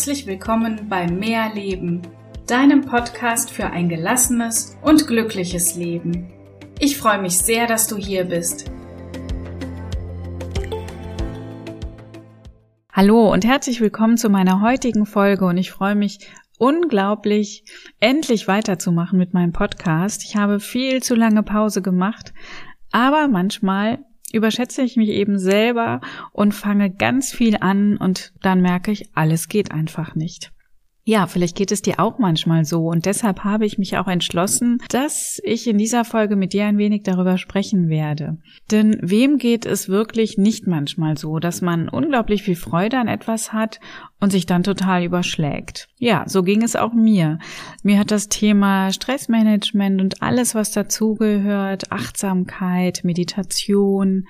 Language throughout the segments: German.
Herzlich willkommen bei Mehr Leben, deinem Podcast für ein gelassenes und glückliches Leben. Ich freue mich sehr, dass du hier bist. Hallo und herzlich willkommen zu meiner heutigen Folge und ich freue mich unglaublich, endlich weiterzumachen mit meinem Podcast. Ich habe viel zu lange Pause gemacht, aber manchmal überschätze ich mich eben selber und fange ganz viel an und dann merke ich, alles geht einfach nicht. Ja, vielleicht geht es dir auch manchmal so und deshalb habe ich mich auch entschlossen, dass ich in dieser Folge mit dir ein wenig darüber sprechen werde. Denn wem geht es wirklich nicht manchmal so, dass man unglaublich viel Freude an etwas hat und sich dann total überschlägt? Ja, so ging es auch mir. Mir hat das Thema Stressmanagement und alles, was dazugehört, Achtsamkeit, Meditation,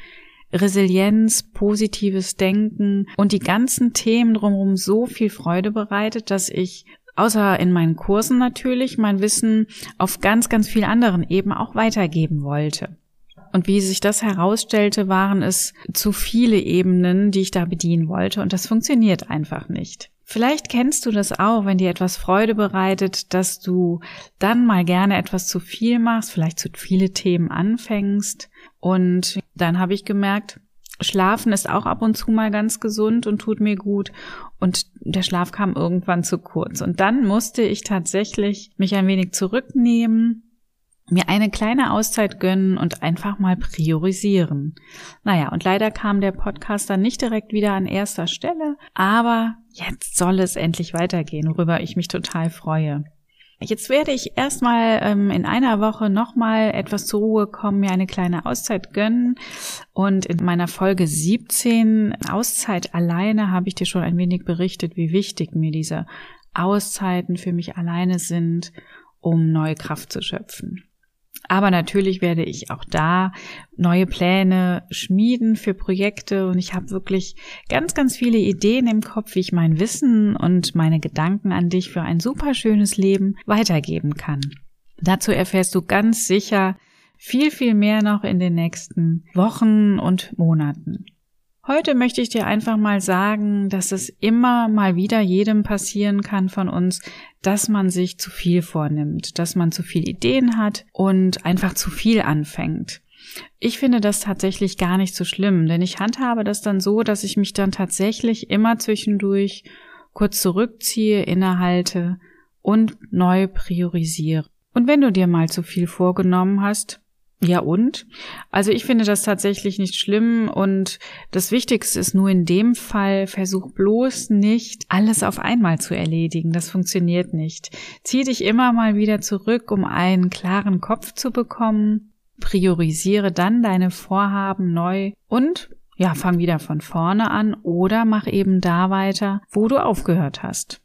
Resilienz, positives Denken und die ganzen Themen drumherum so viel Freude bereitet, dass ich außer in meinen Kursen natürlich mein Wissen auf ganz, ganz viel anderen eben auch weitergeben wollte. Und wie sich das herausstellte, waren es zu viele Ebenen, die ich da bedienen wollte und das funktioniert einfach nicht. Vielleicht kennst du das auch, wenn dir etwas Freude bereitet, dass du dann mal gerne etwas zu viel machst, vielleicht zu viele Themen anfängst. Und dann habe ich gemerkt, Schlafen ist auch ab und zu mal ganz gesund und tut mir gut. Und der Schlaf kam irgendwann zu kurz. Und dann musste ich tatsächlich mich ein wenig zurücknehmen, mir eine kleine Auszeit gönnen und einfach mal priorisieren. Naja, und leider kam der Podcast dann nicht direkt wieder an erster Stelle, aber jetzt soll es endlich weitergehen, worüber ich mich total freue. Jetzt werde ich erstmal ähm, in einer Woche nochmal etwas zur Ruhe kommen, mir eine kleine Auszeit gönnen. Und in meiner Folge 17 Auszeit alleine habe ich dir schon ein wenig berichtet, wie wichtig mir diese Auszeiten für mich alleine sind, um neue Kraft zu schöpfen. Aber natürlich werde ich auch da neue Pläne schmieden für Projekte und ich habe wirklich ganz, ganz viele Ideen im Kopf, wie ich mein Wissen und meine Gedanken an dich für ein super schönes Leben weitergeben kann. Dazu erfährst du ganz sicher viel, viel mehr noch in den nächsten Wochen und Monaten. Heute möchte ich dir einfach mal sagen, dass es immer mal wieder jedem passieren kann von uns, dass man sich zu viel vornimmt, dass man zu viel Ideen hat und einfach zu viel anfängt. Ich finde das tatsächlich gar nicht so schlimm, denn ich handhabe das dann so, dass ich mich dann tatsächlich immer zwischendurch kurz zurückziehe, innehalte und neu priorisiere. Und wenn du dir mal zu viel vorgenommen hast, ja und? Also ich finde das tatsächlich nicht schlimm und das Wichtigste ist nur in dem Fall, versuch bloß nicht alles auf einmal zu erledigen. Das funktioniert nicht. Zieh dich immer mal wieder zurück, um einen klaren Kopf zu bekommen. Priorisiere dann deine Vorhaben neu und ja, fang wieder von vorne an oder mach eben da weiter, wo du aufgehört hast.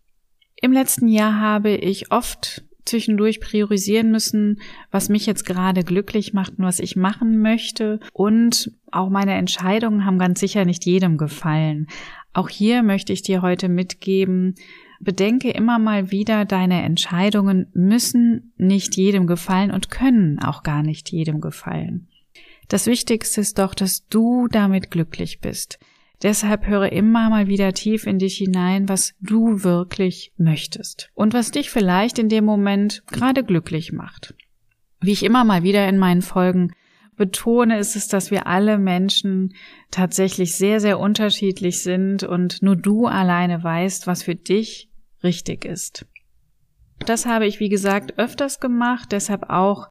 Im letzten Jahr habe ich oft zwischendurch priorisieren müssen, was mich jetzt gerade glücklich macht und was ich machen möchte. Und auch meine Entscheidungen haben ganz sicher nicht jedem gefallen. Auch hier möchte ich dir heute mitgeben, bedenke immer mal wieder, deine Entscheidungen müssen nicht jedem gefallen und können auch gar nicht jedem gefallen. Das Wichtigste ist doch, dass du damit glücklich bist. Deshalb höre immer mal wieder tief in dich hinein, was du wirklich möchtest und was dich vielleicht in dem Moment gerade glücklich macht. Wie ich immer mal wieder in meinen Folgen betone, ist es, dass wir alle Menschen tatsächlich sehr, sehr unterschiedlich sind und nur du alleine weißt, was für dich richtig ist. Das habe ich, wie gesagt, öfters gemacht, deshalb auch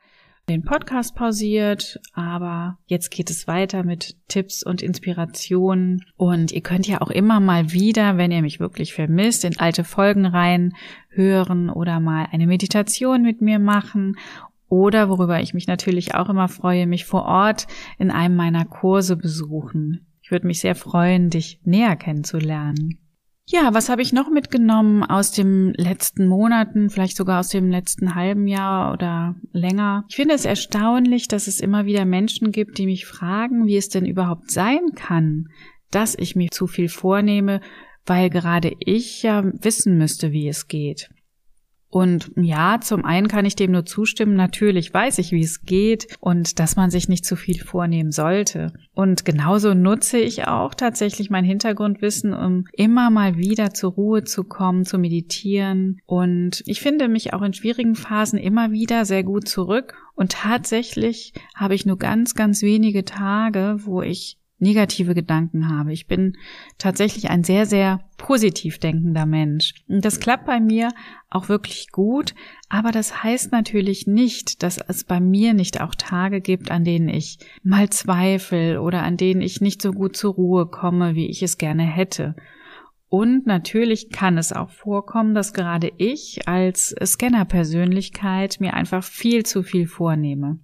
den Podcast pausiert, aber jetzt geht es weiter mit Tipps und Inspirationen und ihr könnt ja auch immer mal wieder, wenn ihr mich wirklich vermisst, in alte Folgen rein hören oder mal eine Meditation mit mir machen oder worüber ich mich natürlich auch immer freue, mich vor Ort in einem meiner Kurse besuchen. Ich würde mich sehr freuen, dich näher kennenzulernen. Ja, was habe ich noch mitgenommen aus den letzten Monaten, vielleicht sogar aus dem letzten halben Jahr oder länger? Ich finde es erstaunlich, dass es immer wieder Menschen gibt, die mich fragen, wie es denn überhaupt sein kann, dass ich mir zu viel vornehme, weil gerade ich ja wissen müsste, wie es geht. Und ja, zum einen kann ich dem nur zustimmen. Natürlich weiß ich, wie es geht und dass man sich nicht zu viel vornehmen sollte. Und genauso nutze ich auch tatsächlich mein Hintergrundwissen, um immer mal wieder zur Ruhe zu kommen, zu meditieren. Und ich finde mich auch in schwierigen Phasen immer wieder sehr gut zurück. Und tatsächlich habe ich nur ganz, ganz wenige Tage, wo ich negative Gedanken habe. Ich bin tatsächlich ein sehr, sehr positiv denkender Mensch. Und das klappt bei mir auch wirklich gut, aber das heißt natürlich nicht, dass es bei mir nicht auch Tage gibt, an denen ich mal zweifle oder an denen ich nicht so gut zur Ruhe komme, wie ich es gerne hätte. Und natürlich kann es auch vorkommen, dass gerade ich als Scanner-Persönlichkeit mir einfach viel zu viel vornehme.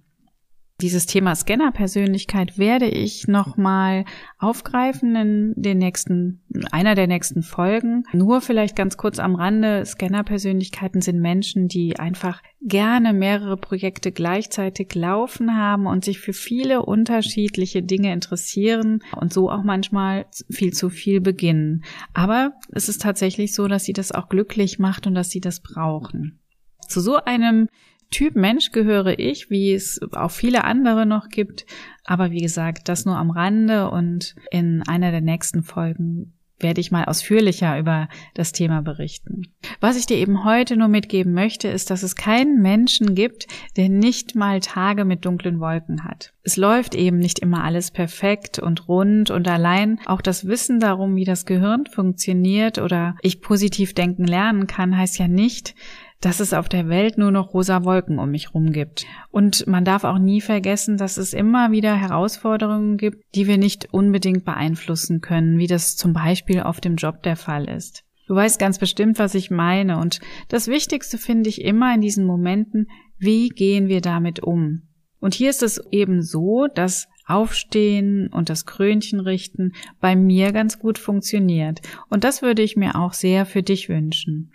Dieses Thema Scanner-Persönlichkeit werde ich nochmal aufgreifen in den nächsten, einer der nächsten Folgen. Nur vielleicht ganz kurz am Rande. Scanner-Persönlichkeiten sind Menschen, die einfach gerne mehrere Projekte gleichzeitig laufen haben und sich für viele unterschiedliche Dinge interessieren und so auch manchmal viel zu viel beginnen. Aber es ist tatsächlich so, dass sie das auch glücklich macht und dass sie das brauchen. Zu so einem Typ Mensch gehöre ich, wie es auch viele andere noch gibt. Aber wie gesagt, das nur am Rande und in einer der nächsten Folgen werde ich mal ausführlicher über das Thema berichten. Was ich dir eben heute nur mitgeben möchte, ist, dass es keinen Menschen gibt, der nicht mal Tage mit dunklen Wolken hat. Es läuft eben nicht immer alles perfekt und rund und allein auch das Wissen darum, wie das Gehirn funktioniert oder ich positiv denken lernen kann, heißt ja nicht, dass es auf der Welt nur noch rosa Wolken um mich rum gibt. Und man darf auch nie vergessen, dass es immer wieder Herausforderungen gibt, die wir nicht unbedingt beeinflussen können, wie das zum Beispiel auf dem Job der Fall ist. Du weißt ganz bestimmt, was ich meine. Und das Wichtigste finde ich immer in diesen Momenten, wie gehen wir damit um? Und hier ist es eben so, dass Aufstehen und das Krönchen richten bei mir ganz gut funktioniert. Und das würde ich mir auch sehr für dich wünschen.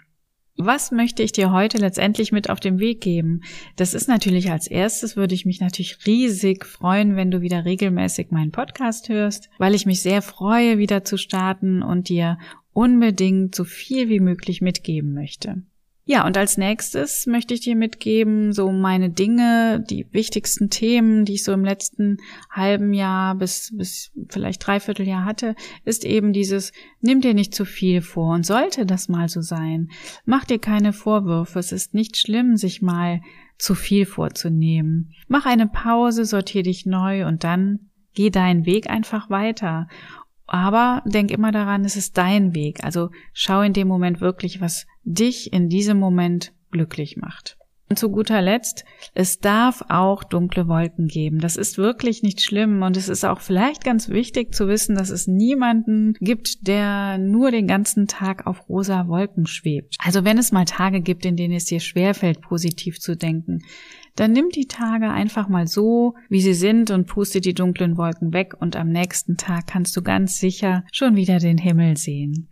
Was möchte ich dir heute letztendlich mit auf den Weg geben? Das ist natürlich als erstes, würde ich mich natürlich riesig freuen, wenn du wieder regelmäßig meinen Podcast hörst, weil ich mich sehr freue, wieder zu starten und dir unbedingt so viel wie möglich mitgeben möchte. Ja, und als nächstes möchte ich dir mitgeben, so meine Dinge, die wichtigsten Themen, die ich so im letzten halben Jahr bis, bis vielleicht dreiviertel Jahr hatte, ist eben dieses, nimm dir nicht zu viel vor und sollte das mal so sein. Mach dir keine Vorwürfe, es ist nicht schlimm, sich mal zu viel vorzunehmen. Mach eine Pause, sortier dich neu und dann geh deinen Weg einfach weiter. Aber denk immer daran, es ist dein Weg. Also schau in dem Moment wirklich, was dich in diesem Moment glücklich macht. Und zu guter Letzt, es darf auch dunkle Wolken geben. Das ist wirklich nicht schlimm und es ist auch vielleicht ganz wichtig zu wissen, dass es niemanden gibt, der nur den ganzen Tag auf rosa Wolken schwebt. Also wenn es mal Tage gibt, in denen es dir schwerfällt, positiv zu denken, dann nimm die Tage einfach mal so, wie sie sind und puste die dunklen Wolken weg und am nächsten Tag kannst du ganz sicher schon wieder den Himmel sehen.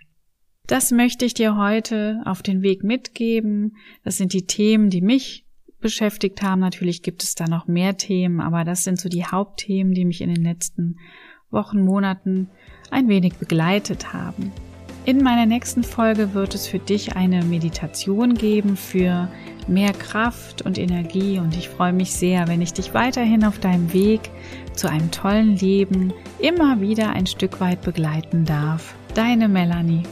Das möchte ich dir heute auf den Weg mitgeben. Das sind die Themen, die mich beschäftigt haben. Natürlich gibt es da noch mehr Themen, aber das sind so die Hauptthemen, die mich in den letzten Wochen, Monaten ein wenig begleitet haben. In meiner nächsten Folge wird es für dich eine Meditation geben für mehr Kraft und Energie und ich freue mich sehr, wenn ich dich weiterhin auf deinem Weg zu einem tollen Leben immer wieder ein Stück weit begleiten darf. Deine Melanie.